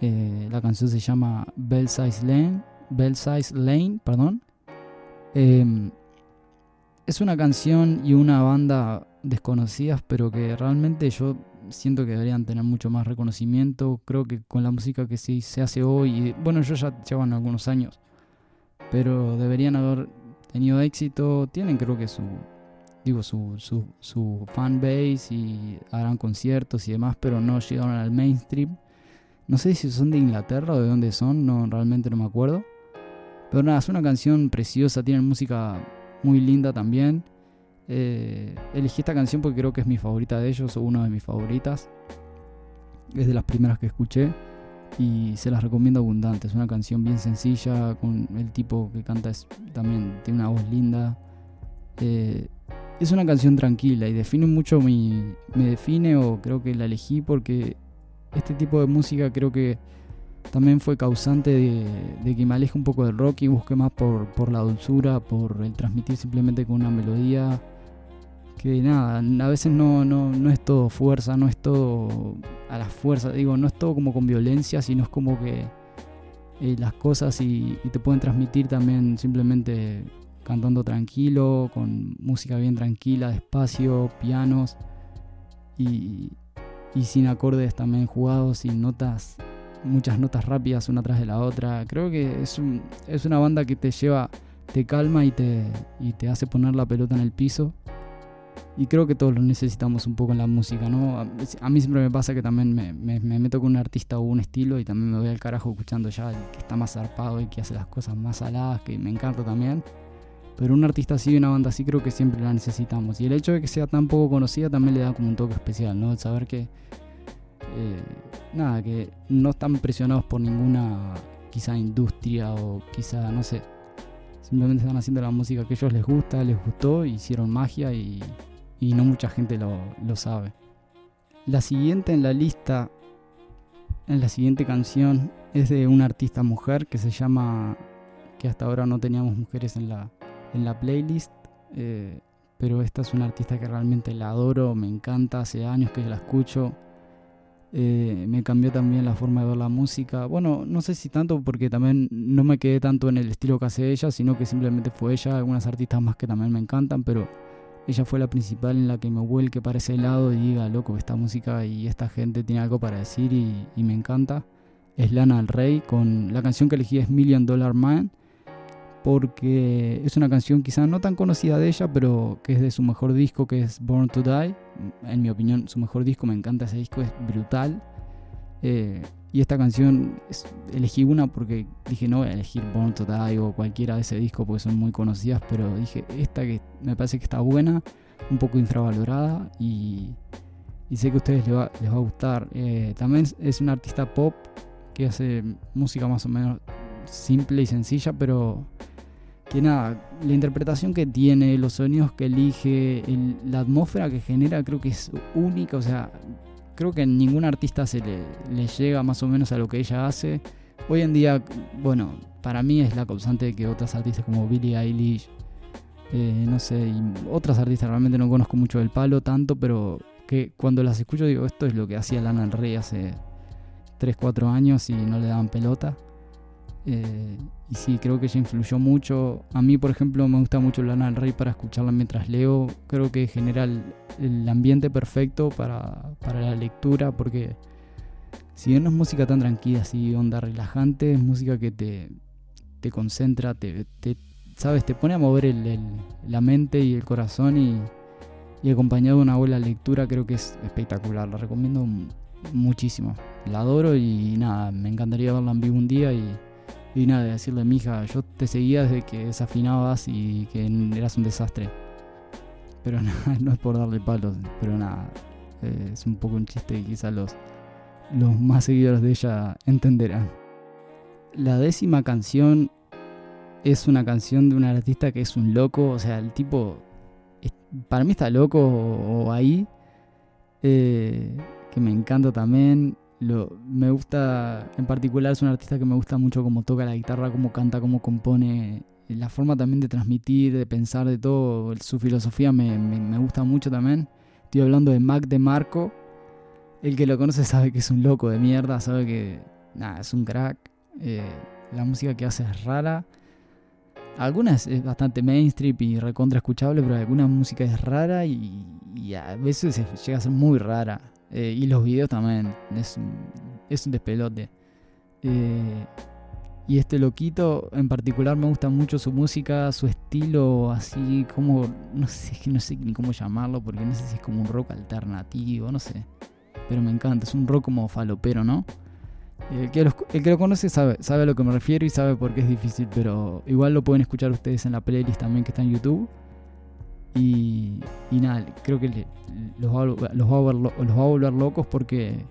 Eh, la canción se llama Belsize Lane. Belsize Lane, perdón. Em, es una canción y una banda desconocidas, pero que realmente yo siento que deberían tener mucho más reconocimiento. Creo que con la música que sí se hace hoy, bueno, yo ya llevan algunos años, pero deberían haber tenido éxito. Tienen, creo que su, digo, su, su, su y harán conciertos y demás, pero no llegaron al mainstream. No sé si son de Inglaterra o de dónde son, no, realmente no me acuerdo. Pero nada, es una canción preciosa, tienen música muy linda también. Eh, elegí esta canción porque creo que es mi favorita de ellos o una de mis favoritas. Es de las primeras que escuché y se las recomiendo abundante. Es una canción bien sencilla, con el tipo que canta es, también tiene una voz linda. Eh, es una canción tranquila y define mucho mi. me define o creo que la elegí porque este tipo de música creo que también fue causante de, que me aleje un poco del rock y busque más por, la dulzura, por el transmitir simplemente con una melodía. Que nada, a veces no, no, no es todo fuerza, no es todo a la fuerza, digo, no es todo como con violencia, sino es como que eh, las cosas y, te pueden transmitir también simplemente cantando tranquilo, con música bien tranquila, despacio, pianos y, y sin acordes también jugados, sin notas, muchas notas rápidas una tras de la otra. Creo que es, un, es una banda que te lleva, te calma y te, y te hace poner la pelota en el piso. Y creo que todos lo necesitamos un poco en la música, ¿no? A, mí siempre me pasa que también me, me, meto con un artista o un estilo y también me voy al carajo escuchando ya el que está más zarpado y que hace las cosas más saladas, que me encanta también. Pero un artista así y una banda así creo que siempre la necesitamos. Y el hecho de que sea tan poco conocida también le da como un toque especial, ¿no? El saber que. Eh, nada, que no están presionados por ninguna quizá industria o quizá, no sé. Simplemente están haciendo la música que a ellos les gusta, les gustó, hicieron magia y, y no mucha gente lo, lo sabe. La siguiente en la lista, en la siguiente canción, es de una artista mujer que se llama. que hasta ahora no teníamos mujeres en la, en la playlist. Eh, pero esta es una artista que realmente la adoro, me encanta, hace años que la escucho. Eh, me cambió también la forma de ver la música. Bueno, no sé si tanto porque también no me quedé tanto en el estilo que hace ella, sino que simplemente fue ella, algunas artistas más que también me encantan, pero ella fue la principal en la que me vuelque para ese lado y diga, loco, esta música y esta gente tiene algo para decir y, y me encanta. Es Lana del Rey, con la canción que elegí es Million Dollar Man porque es una canción quizá no tan conocida de ella, pero que es de su mejor disco, que es Born to Die. En mi opinión, su mejor disco, me encanta ese disco, es brutal. Eh, y esta canción, elegí una porque dije, no voy a elegir Born to Die o cualquiera de ese disco porque son muy conocidas, pero dije, esta que me parece que está buena, un poco infravalorada y, sé que a ustedes les va, a gustar. Eh, también es una artista pop que hace música más o menos simple y sencilla, pero que nada, la interpretación que tiene, los sonidos que elige, la atmósfera que genera, creo que es única. O sea, creo que a ningún artista se le, llega más o menos a lo que ella hace. Hoy en día, bueno, para mí es la causante de que otras artistas como Billie Eilish, eh, no sé, y otras artistas realmente no conozco mucho del palo tanto, pero que cuando las escucho digo, esto es lo que hacía Lana Rey hace 3, 4 años y no le daban pelota. Eh, y sí, creo que ella influyó mucho. A mí, por ejemplo, me gusta mucho Lana del Rey para escucharla mientras leo. Creo que genera el, ambiente perfecto para, la lectura, porque si bien no es música tan tranquila, así onda relajante, es música que te, te concentra, te, sabes, te pone a mover la mente y el corazón y, y acompañado de una buena lectura creo que es espectacular. La recomiendo muchísimo. La adoro y nada, me encantaría verla en vivo un día y y nada, de decirle, mija, yo te seguía desde que desafinabas y que eras un desastre. Pero [LAUGHS] nada, no es por darle palos, pero nada, es un poco un chiste y quizás los, los más seguidores de ella entenderán. La décima canción es una canción de un artista que es un loco, o sea, el tipo, para mí está loco o, ahí, eh, que me encanta también me gusta, en particular es un artista que me gusta mucho cómo toca la guitarra, cómo canta, cómo compone, la forma también de transmitir, de pensar, de todo, su filosofía me, gusta mucho también. Estoy hablando de Mac de Marco. El que lo conoce sabe que es un loco de mierda, sabe que es un crack. Eh, la música que hace es rara. Algunas es bastante mainstream y recontra escuchable, pero alguna música es rara y a veces llega a ser muy rara. Eh, y los videos también. Es, es un despelote. Eh, y este loquito en particular me gusta mucho su música, su estilo así como, no sé, no sé ni cómo llamarlo, porque no sé si es como un rock alternativo, no sé. Pero me encanta, es un rock como falopero, ¿no? El que, el que lo conoce sabe, sabe a lo que me refiero y sabe por qué es difícil, pero igual lo pueden escuchar ustedes en la playlist también que está en YouTube. Y, y nada, creo que los, va, a volver, locos porque,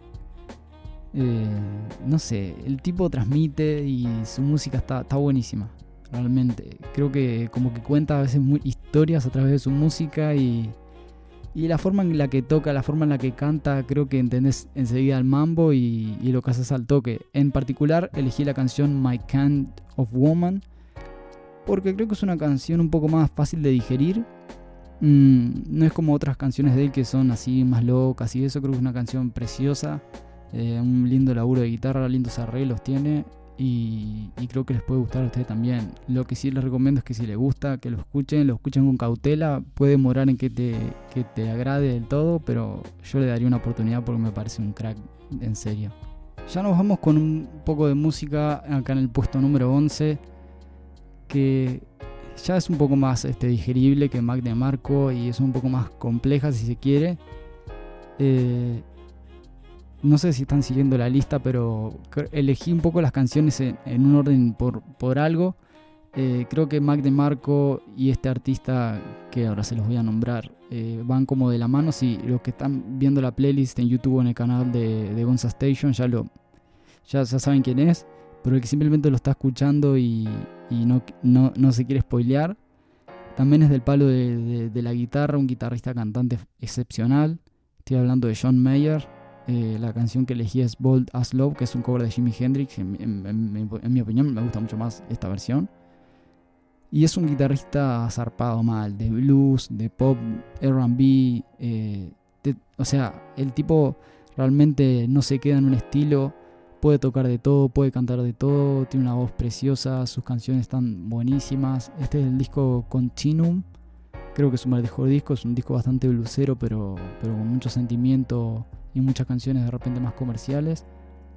eh, no sé, el tipo transmite y su música está, está buenísima, realmente. Creo que como que cuenta a veces historias a través de su música y, y la forma en la que toca, la forma en la que canta, creo que entendés enseguida el mambo y, y lo que haces al toque. En particular, elegí la canción My Kind of Woman porque creo que es una canción un poco más fácil de digerir Mm, no es como otras canciones de él que son así más locas y eso. Creo que es una canción preciosa. Eh, un lindo laburo de guitarra, lindos arreglos tiene. Y, creo que les puede gustar a ustedes también. Lo que sí les recomiendo es que si les gusta, que lo escuchen, lo escuchen con cautela. Puede demorar en que te, que te agrade del todo, pero yo le daría una oportunidad porque me parece un crack en serio. Ya nos vamos con un poco de música acá en el puesto número 11. Que ya es un poco más este, digerible que Mac de Marco y es un poco más compleja si se quiere. Eh, no sé si están siguiendo la lista, pero elegí un poco las canciones en, un orden por, por algo. Eh, creo que Mac de Marco y este artista, que ahora se los voy a nombrar, eh, van como de la mano. Si los que están viendo la playlist en YouTube o en el canal de, de Gonza Station ya, lo, ya, ya saben quién es pero el que simplemente lo está escuchando y, no, no, se quiere spoilear. También es del palo de, la guitarra, un guitarrista cantante excepcional. Estoy hablando de John Mayer. Eh, la canción que elegí es Bold as Love, que es un cover de Jimi Hendrix. En, mi opinión, me gusta mucho más esta versión. Y es un guitarrista zarpado mal, de blues, de pop, RB. Eh, o sea, el tipo realmente no se queda en un estilo Puede tocar de todo, puede cantar de todo, tiene una voz preciosa, sus canciones están buenísimas. Este es el disco Continuum, creo que es un mejor disco, es un disco bastante blusero, pero, pero con mucho sentimiento y muchas canciones de repente más comerciales.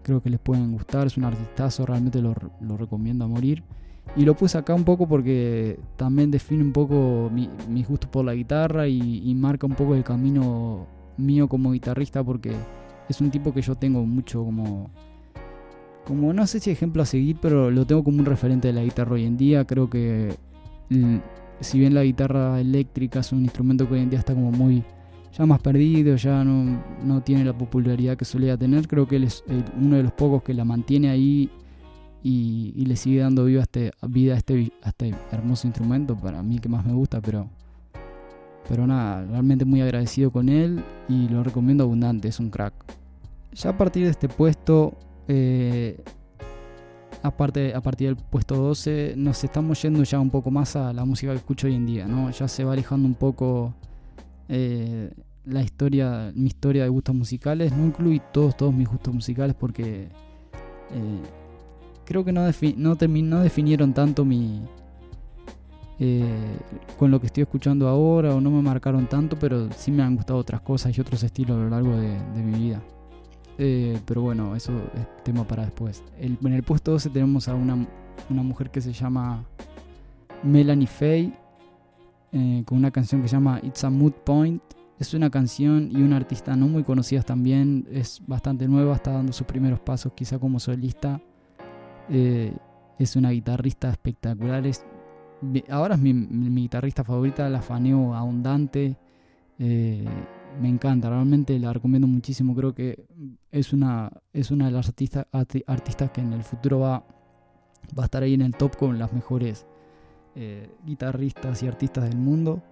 Creo que les pueden gustar, es un artistazo, realmente lo, recomiendo a morir. Y lo puse acá un poco porque también define un poco mi, mis gustos por la guitarra y marca un poco el camino mío como guitarrista porque es un tipo que yo tengo mucho como como no sé si ejemplo a seguir, pero lo tengo como un referente de la guitarra hoy en día. Creo que si bien la guitarra eléctrica es un instrumento que hoy en día está como muy ya más perdido, ya no, tiene la popularidad que solía tener, creo que él es uno de los pocos que la mantiene ahí y, le sigue dando este, vida a este, a este hermoso instrumento, para mí que más me gusta, pero, pero nada, realmente muy agradecido con él y lo recomiendo abundante, es un crack. Ya a partir de este puesto eh, aparte, a partir del puesto 12 nos estamos yendo ya un poco más a la música que escucho hoy en día, ¿no? Ya se va alejando un poco eh, la historia, mi historia de gustos musicales. No incluí todos, todos mis gustos musicales porque eh, creo que no, no, definieron tanto mi... con lo que estoy escuchando ahora o no me marcaron tanto, pero sí me han gustado otras cosas y otros estilos a lo largo de mi vida. Eh, pero bueno, eso es tema para después. en el puesto 12 tenemos a una, mujer que se llama Melanie Faye, eh, con una canción que se llama It's a Mood Point. Es una canción y una artista no muy conocida también, es bastante nueva, está dando sus primeros pasos quizá como solista. Eh, es una guitarrista espectacular. ahora es mi, guitarrista favorita, la faneo abundante me encanta, realmente la recomiendo muchísimo. Creo que es una, es una de las artistas, artistas que en el futuro va, va a estar ahí en el top con las mejores eh, guitarristas y artistas del mundo.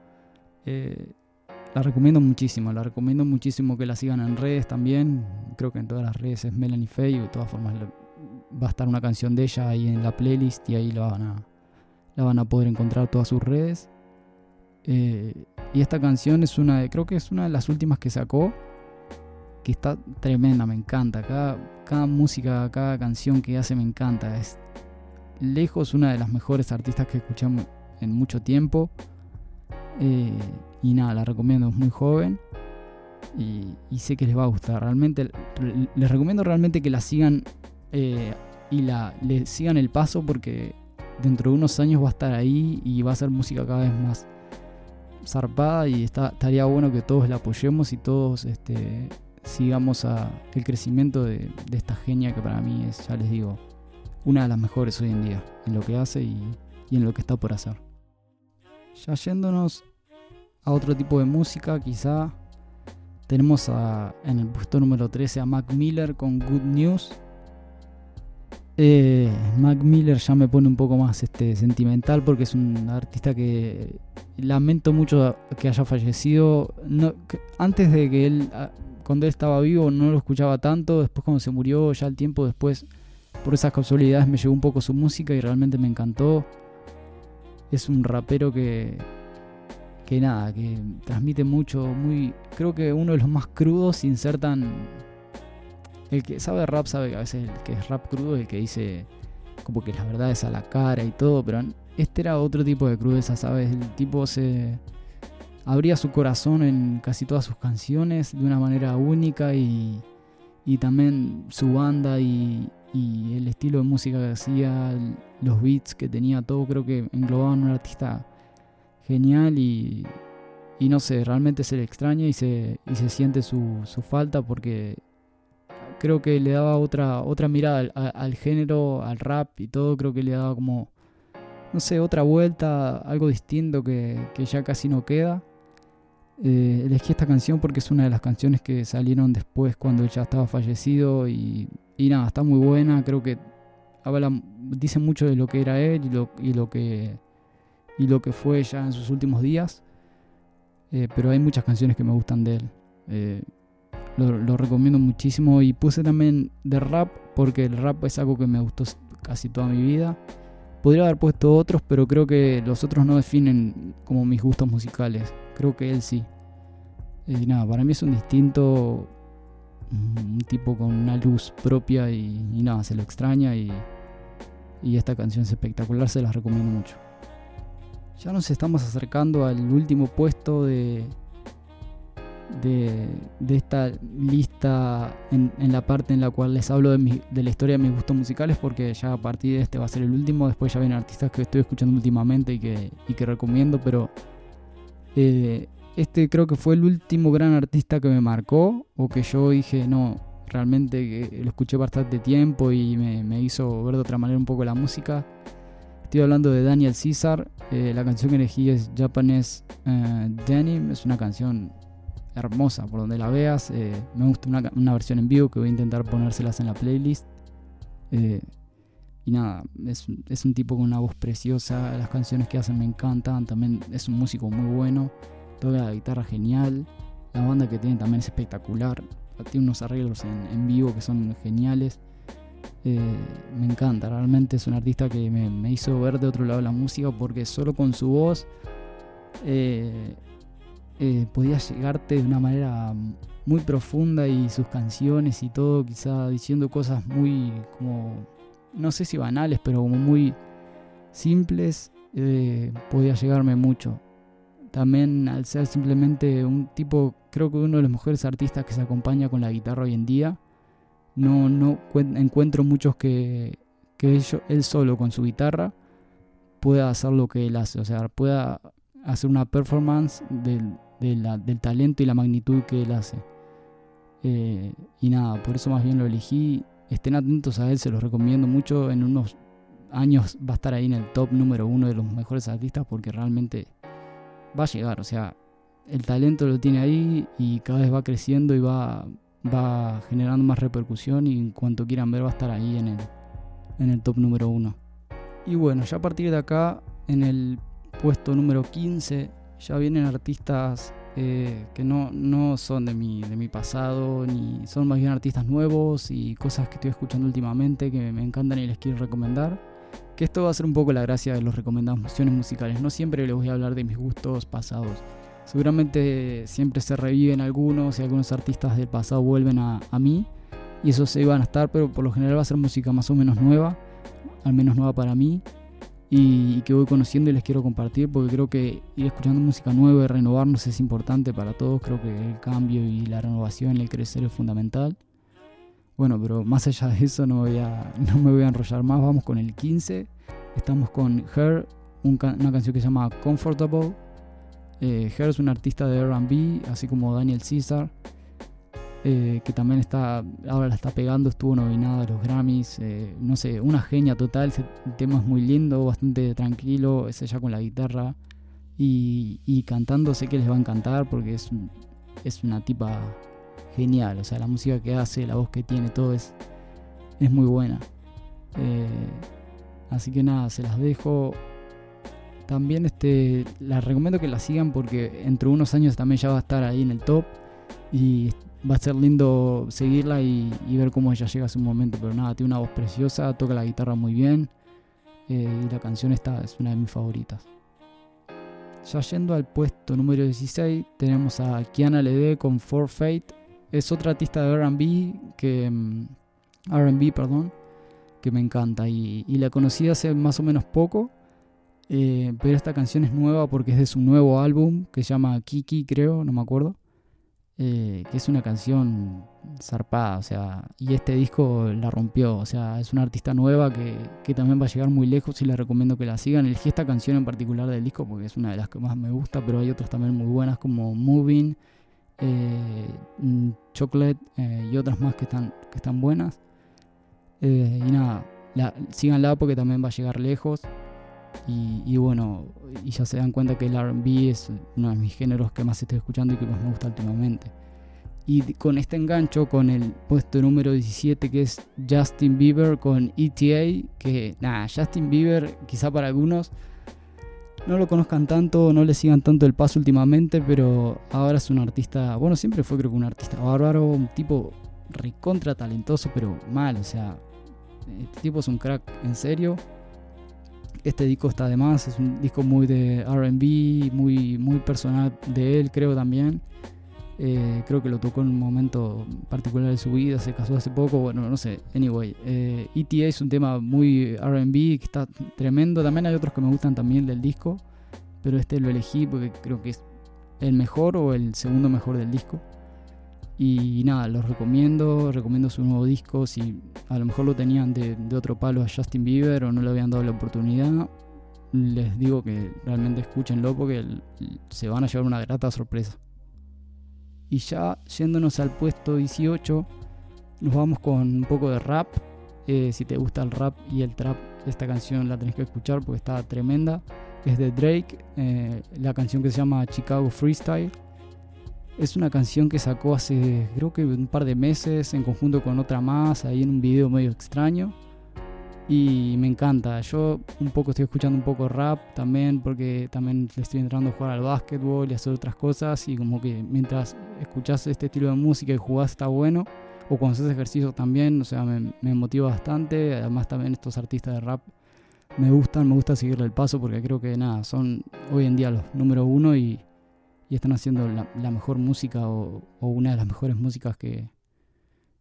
Eh, la recomiendo muchísimo, la recomiendo muchísimo que la sigan en redes también. Creo que en todas las redes es Melanie Faye, de todas formas va a estar una canción de ella ahí en la playlist y ahí la van a, la van a poder encontrar todas sus redes. Eh, y esta canción es una de, creo que es una de las últimas que sacó, que está tremenda, me encanta. Cada, cada música, cada canción que hace me encanta. Es lejos una de las mejores artistas que escuchamos en mucho tiempo. Eh, y nada, la recomiendo, es muy joven. Y, sé que les va a gustar. Realmente, les recomiendo realmente que la sigan eh, y la, le sigan el paso porque dentro de unos años va a estar ahí y va a ser música cada vez más zarpada y estaría bueno que todos la apoyemos y todos este, sigamos a el crecimiento de, esta genia que para mí es, ya les digo, una de las mejores hoy en día en lo que hace y, y en lo que está por hacer. Ya yéndonos a otro tipo de música, quizá tenemos a, en el puesto número 13 a Mac Miller con Good News. Eh, Mac Miller ya me pone un poco más este, sentimental porque es un artista que lamento mucho que haya fallecido. antes de que él, ah, cuando él estaba vivo, no lo escuchaba tanto. Después, cuando se murió, ya el tiempo después, por esas casualidades, me llegó un poco su música y realmente me encantó. Es un rapero que, que nada, que transmite mucho, muy, creo que uno de los más crudos sin ser tan... El que sabe rap sabe que a veces el que es rap crudo es el que dice como que la verdad es a la cara y todo, pero este era otro tipo de crudeza, ¿sabes? El tipo se abría su corazón en casi todas sus canciones de una manera única y, y también su banda y, y el estilo de música que hacía, los beats que tenía, todo creo que englobaban un artista genial y, y no sé, realmente se le extraña y se, y se siente su, su falta porque creo que le daba otra, otra mirada al, género, al rap y todo, creo que le daba como, no sé, otra vuelta, algo distinto que, que ya casi no queda. Eh, elegí esta canción porque es una de las canciones que salieron después cuando ya estaba fallecido y, y nada, está muy buena, creo que habla, dice mucho de lo que era él y lo, y lo que y lo que fue ya en sus últimos días. Eh, pero hay muchas canciones que me gustan de él. Eh, lo, recomiendo muchísimo y puse también de rap porque el rap es algo que me gustó casi toda mi vida. Podría haber puesto otros, pero creo que los otros no definen como mis gustos musicales. Creo que él sí. Y nada, para mí es un distinto, un tipo con una luz propia y, nada, se lo extraña y, y esta canción es espectacular, se las recomiendo mucho. Ya nos estamos acercando al último puesto de, de, esta lista en, la parte en la cual les hablo de, de, la historia de mis gustos musicales porque ya a partir de este va a ser el último. Después ya vienen artistas que estoy escuchando últimamente y que, y que recomiendo, pero eh, este creo que fue el último gran artista que me marcó o que yo dije, no, realmente lo escuché bastante tiempo y me, me hizo ver de otra manera un poco la música. Estoy hablando de Daniel Caesar. Eh, la canción que elegí es Japanese eh, Denim. Es una canción hermosa por donde la veas. Eh, me gusta una, versión en vivo que voy a intentar ponérselas en la playlist. y nada, es, es, un tipo con una voz preciosa. Las canciones que hacen me encantan. También es un músico muy bueno. Toca la guitarra genial. La banda que tiene también es espectacular. Tiene unos arreglos en, en vivo que son geniales. Eh, me encanta, realmente es un artista que me, hizo ver de otro lado la música porque solo con su voz eh, eh, podía llegarte de una manera muy profunda y sus canciones y todo, quizá diciendo cosas muy como, no sé si banales, pero como muy simples, podía llegarme mucho. También al ser simplemente un tipo, creo que uno de los mejores artistas que se acompaña con la guitarra hoy en día no, no encuentro muchos que, que él solo con su guitarra pueda hacer lo que él hace, o sea, pueda hacer una performance del, del talento y la magnitud que él hace. Eh, y nada, por eso más bien lo elegí. Estén atentos a él, se los recomiendo mucho. En unos años va a estar ahí en el top número uno de los mejores artistas porque realmente va a llegar. O sea, el talento lo tiene ahí y cada vez va creciendo y va, va generando más repercusión y en cuanto quieran ver va a estar ahí en el, en el top número uno. Y bueno, ya a partir de acá, en el puesto número 15, ya vienen artistas eh, que no, no son de mi, de mi pasado, ni son más bien artistas nuevos y cosas que estoy escuchando últimamente que me encantan y les quiero recomendar. Que esto va a ser un poco la gracia de los recomendaciones musicales. No siempre les voy a hablar de mis gustos pasados Seguramente siempre se reviven algunos y algunos artistas del pasado vuelven a, mí y eso se iban a estar, pero por lo general va a ser música más o menos nueva, al menos nueva para mí y, que voy conociendo y les quiero compartir porque creo que ir escuchando música nueva y renovarnos es importante para todos, creo que el cambio y la renovación, el crecer es fundamental. Bueno, pero más allá de eso no, voy a, [LAUGHS] no me voy a enrollar más, vamos con el 15, estamos con Her, una canción que se llama Comfortable. Eh, Her es un artista de RB, así como Daniel Caesar. Eh, que también está, ahora la está pegando, estuvo nominada a los Grammys, eh, no sé, una genia total, ese tema es muy lindo, bastante tranquilo, es ella con la guitarra y, cantando sé que les va a encantar porque es, es una tipa genial, o sea, la música que hace, la voz que tiene, todo es, es muy buena. Eh, así que nada, se las dejo. También este, la recomiendo que la sigan porque entre unos años también ya va a estar ahí en el top y va a ser lindo seguirla y, ver cómo ella llega a su momento. Pero nada, tiene una voz preciosa, toca la guitarra muy bien eh, y la canción esta es una de mis favoritas. Ya yendo al puesto número 16 tenemos a Kiana Lede con For Fate. Es otra artista de RB que... Mm, RB, perdón, que me encanta y, la conocí hace más o menos poco, eh, pero esta canción es nueva porque es de su nuevo álbum que se llama Kiki, creo, no me acuerdo. Eh, que es una canción zarpada, o sea, y este disco la rompió, o sea, es una artista nueva que, también va a llegar muy lejos y les recomiendo que la sigan. Elegí esta canción en particular del disco porque es una de las que más me gusta, pero hay otras también muy buenas como Moving, eh, mm, Chocolate eh, y otras más que están, que están buenas. y nada, la, síganla porque también va a llegar lejos. Y, bueno, y ya se dan cuenta que el RB es uno de mis géneros que más estoy escuchando y que más me gusta últimamente. Y con este engancho, con el puesto número 17 que es Justin Bieber con ETA, que nada, Justin Bieber quizá para algunos no lo conozcan tanto, no le sigan tanto el paso últimamente, pero ahora es un artista, bueno, siempre fue creo que un artista bárbaro, un tipo recontra talentoso, pero mal, o sea, este tipo es un crack en serio este disco está de más, es un disco muy de RB, muy, muy personal de él, creo también. Eh, creo que lo tocó en un momento particular de su vida, se casó hace poco, bueno, no sé. Anyway, eh, ETA es un tema muy RB que está tremendo. También hay otros que me gustan también del disco, pero este lo elegí porque creo que es el mejor o el segundo mejor del disco. Y nada, los recomiendo, recomiendo su nuevo disco. Si a lo mejor lo tenían de, otro palo a Justin Bieber o no le habían dado la oportunidad, les digo que realmente escúchenlo porque se van a llevar una grata sorpresa. Y ya yéndonos al puesto 18, nos vamos con un poco de rap. Eh, si te gusta el rap y el trap, esta canción la tenés que escuchar porque está tremenda. Es de Drake, eh, la canción que se llama Chicago Freestyle. Es una canción que sacó hace creo que un par de meses en conjunto con otra más, ahí en un video medio extraño. Y me encanta. Yo un poco estoy escuchando un poco rap también porque también le estoy entrando a jugar al básquetbol y hacer otras cosas. Y como que mientras escuchas este estilo de música y jugás está bueno. O cuando haces ejercicio también, o sea, me, me motiva bastante. Además también estos artistas de rap me gustan, me gusta seguirle el paso porque creo que nada, son hoy en día los número uno y, y están haciendo la, mejor música o, una de las mejores músicas que,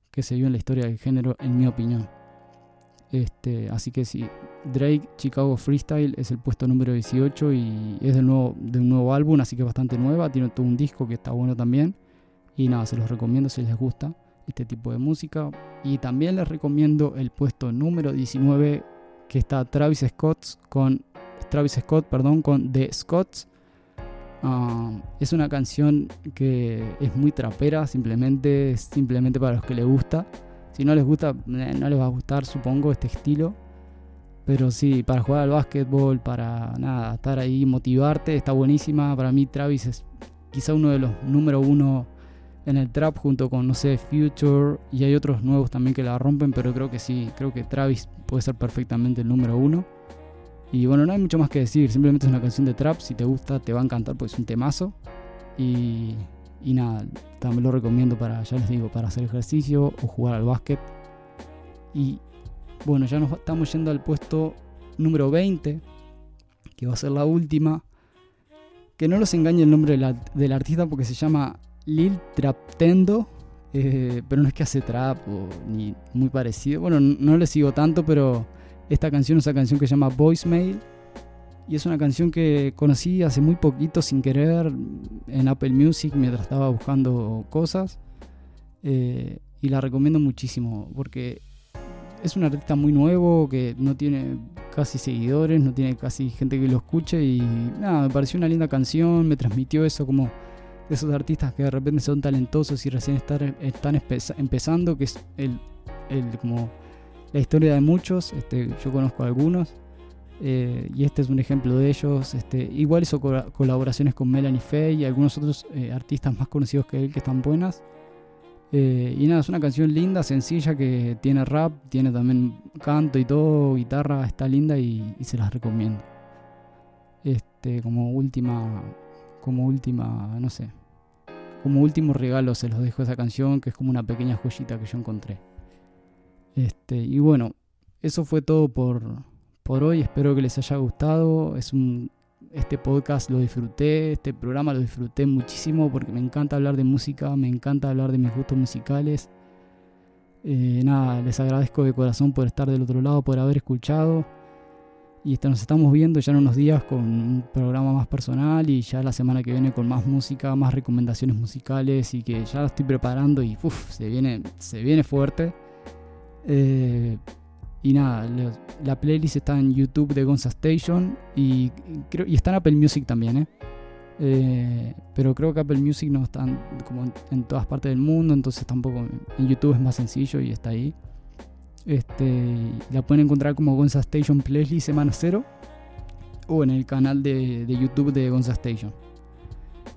que se vio en la historia del género, en mi opinión. Este, así que sí, Drake Chicago Freestyle es el puesto número 18 y es nuevo, de un nuevo álbum, así que es bastante nueva. Tiene todo un disco que está bueno también. Y nada, se los recomiendo si les gusta este tipo de música. Y también les recomiendo el puesto número 19 que está Travis Scott con Travis Scott, perdón, con The Scotts Ah, es una canción que es muy trapera, simplemente, simplemente para los que les gusta. Si no les gusta, eh, no les va a gustar, supongo, este estilo. Pero sí, para jugar al básquetbol, para nada, estar ahí, motivarte, está buenísima. Para mí, Travis es quizá uno de los número uno en el trap, junto con, no sé, Future. Y hay otros nuevos también que la rompen, pero creo que sí, creo que Travis puede ser perfectamente el número uno. Y bueno, no hay mucho más que decir, simplemente es una canción de trap, si te gusta te va a encantar porque es un temazo. Y, y nada, también lo recomiendo para, ya les digo, para hacer ejercicio o jugar al básquet. Y bueno, ya nos estamos yendo al puesto número 20, que va a ser la última. Que no los engañe el nombre del artista porque se llama Lil Traptendo. Eh, pero no es que hace trap o ni muy parecido. Bueno, no le sigo tanto, pero esta canción es una canción que se llama Voicemail. Y es una canción que conocí hace muy poquito sin querer en Apple Music mientras estaba buscando cosas. Eh, y la recomiendo muchísimo porque es un artista muy nuevo que no tiene casi seguidores, no tiene casi gente que lo escuche. Y nada, me pareció una linda canción, me transmitió eso como esos artistas que de repente son talentosos y recién están, empezando, que es el, como la historia de muchos, este, yo conozco algunos, eh, y este es un ejemplo de ellos. Este, igual hizo colaboraciones con Melanie Faye y algunos otros eh, artistas más conocidos que él que están buenas. Eh, y nada, es una canción linda, sencilla, que tiene rap, tiene también canto y todo, guitarra, está linda y, se las recomiendo. Este, como última, como última, no sé, como último regalo se los dejo esa canción, que es como una pequeña joyita que yo encontré. Este, y bueno, eso fue todo por, por hoy. Espero que les haya gustado. Es un, este podcast lo disfruté, este programa lo disfruté muchísimo porque me encanta hablar de música, me encanta hablar de mis gustos musicales. Eh, nada, les agradezco de corazón por estar del otro lado, por haber escuchado. Y nos estamos viendo ya en unos días con un programa más personal y ya la semana que viene con más música, más recomendaciones musicales y que ya lo estoy preparando y se, viene, se viene fuerte. Eh, y nada, la playlist está en YouTube de Gonza Station y, creo, y está en Apple Music también, ¿eh? ¿eh? pero creo que Apple Music no está como en, todas partes del mundo, entonces tampoco en YouTube es más sencillo y está ahí. Este, la pueden encontrar como Gonza Station Playlist Semana Cero o en el canal de, de YouTube de Gonza Station.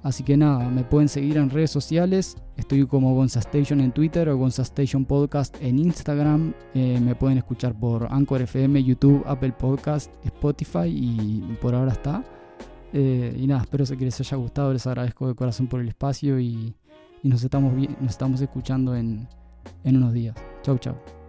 Así que nada, me pueden seguir en redes sociales. Estoy como Gonzastation en Twitter o Gonzastation Podcast en Instagram. Eh, me pueden escuchar por Anchor FM, YouTube, Apple Podcast, Spotify y por ahora está. Eh, y nada, espero que les haya gustado. Les agradezco de corazón por el espacio y, nos, estamos, nos estamos escuchando en, en unos días. Chau, chau.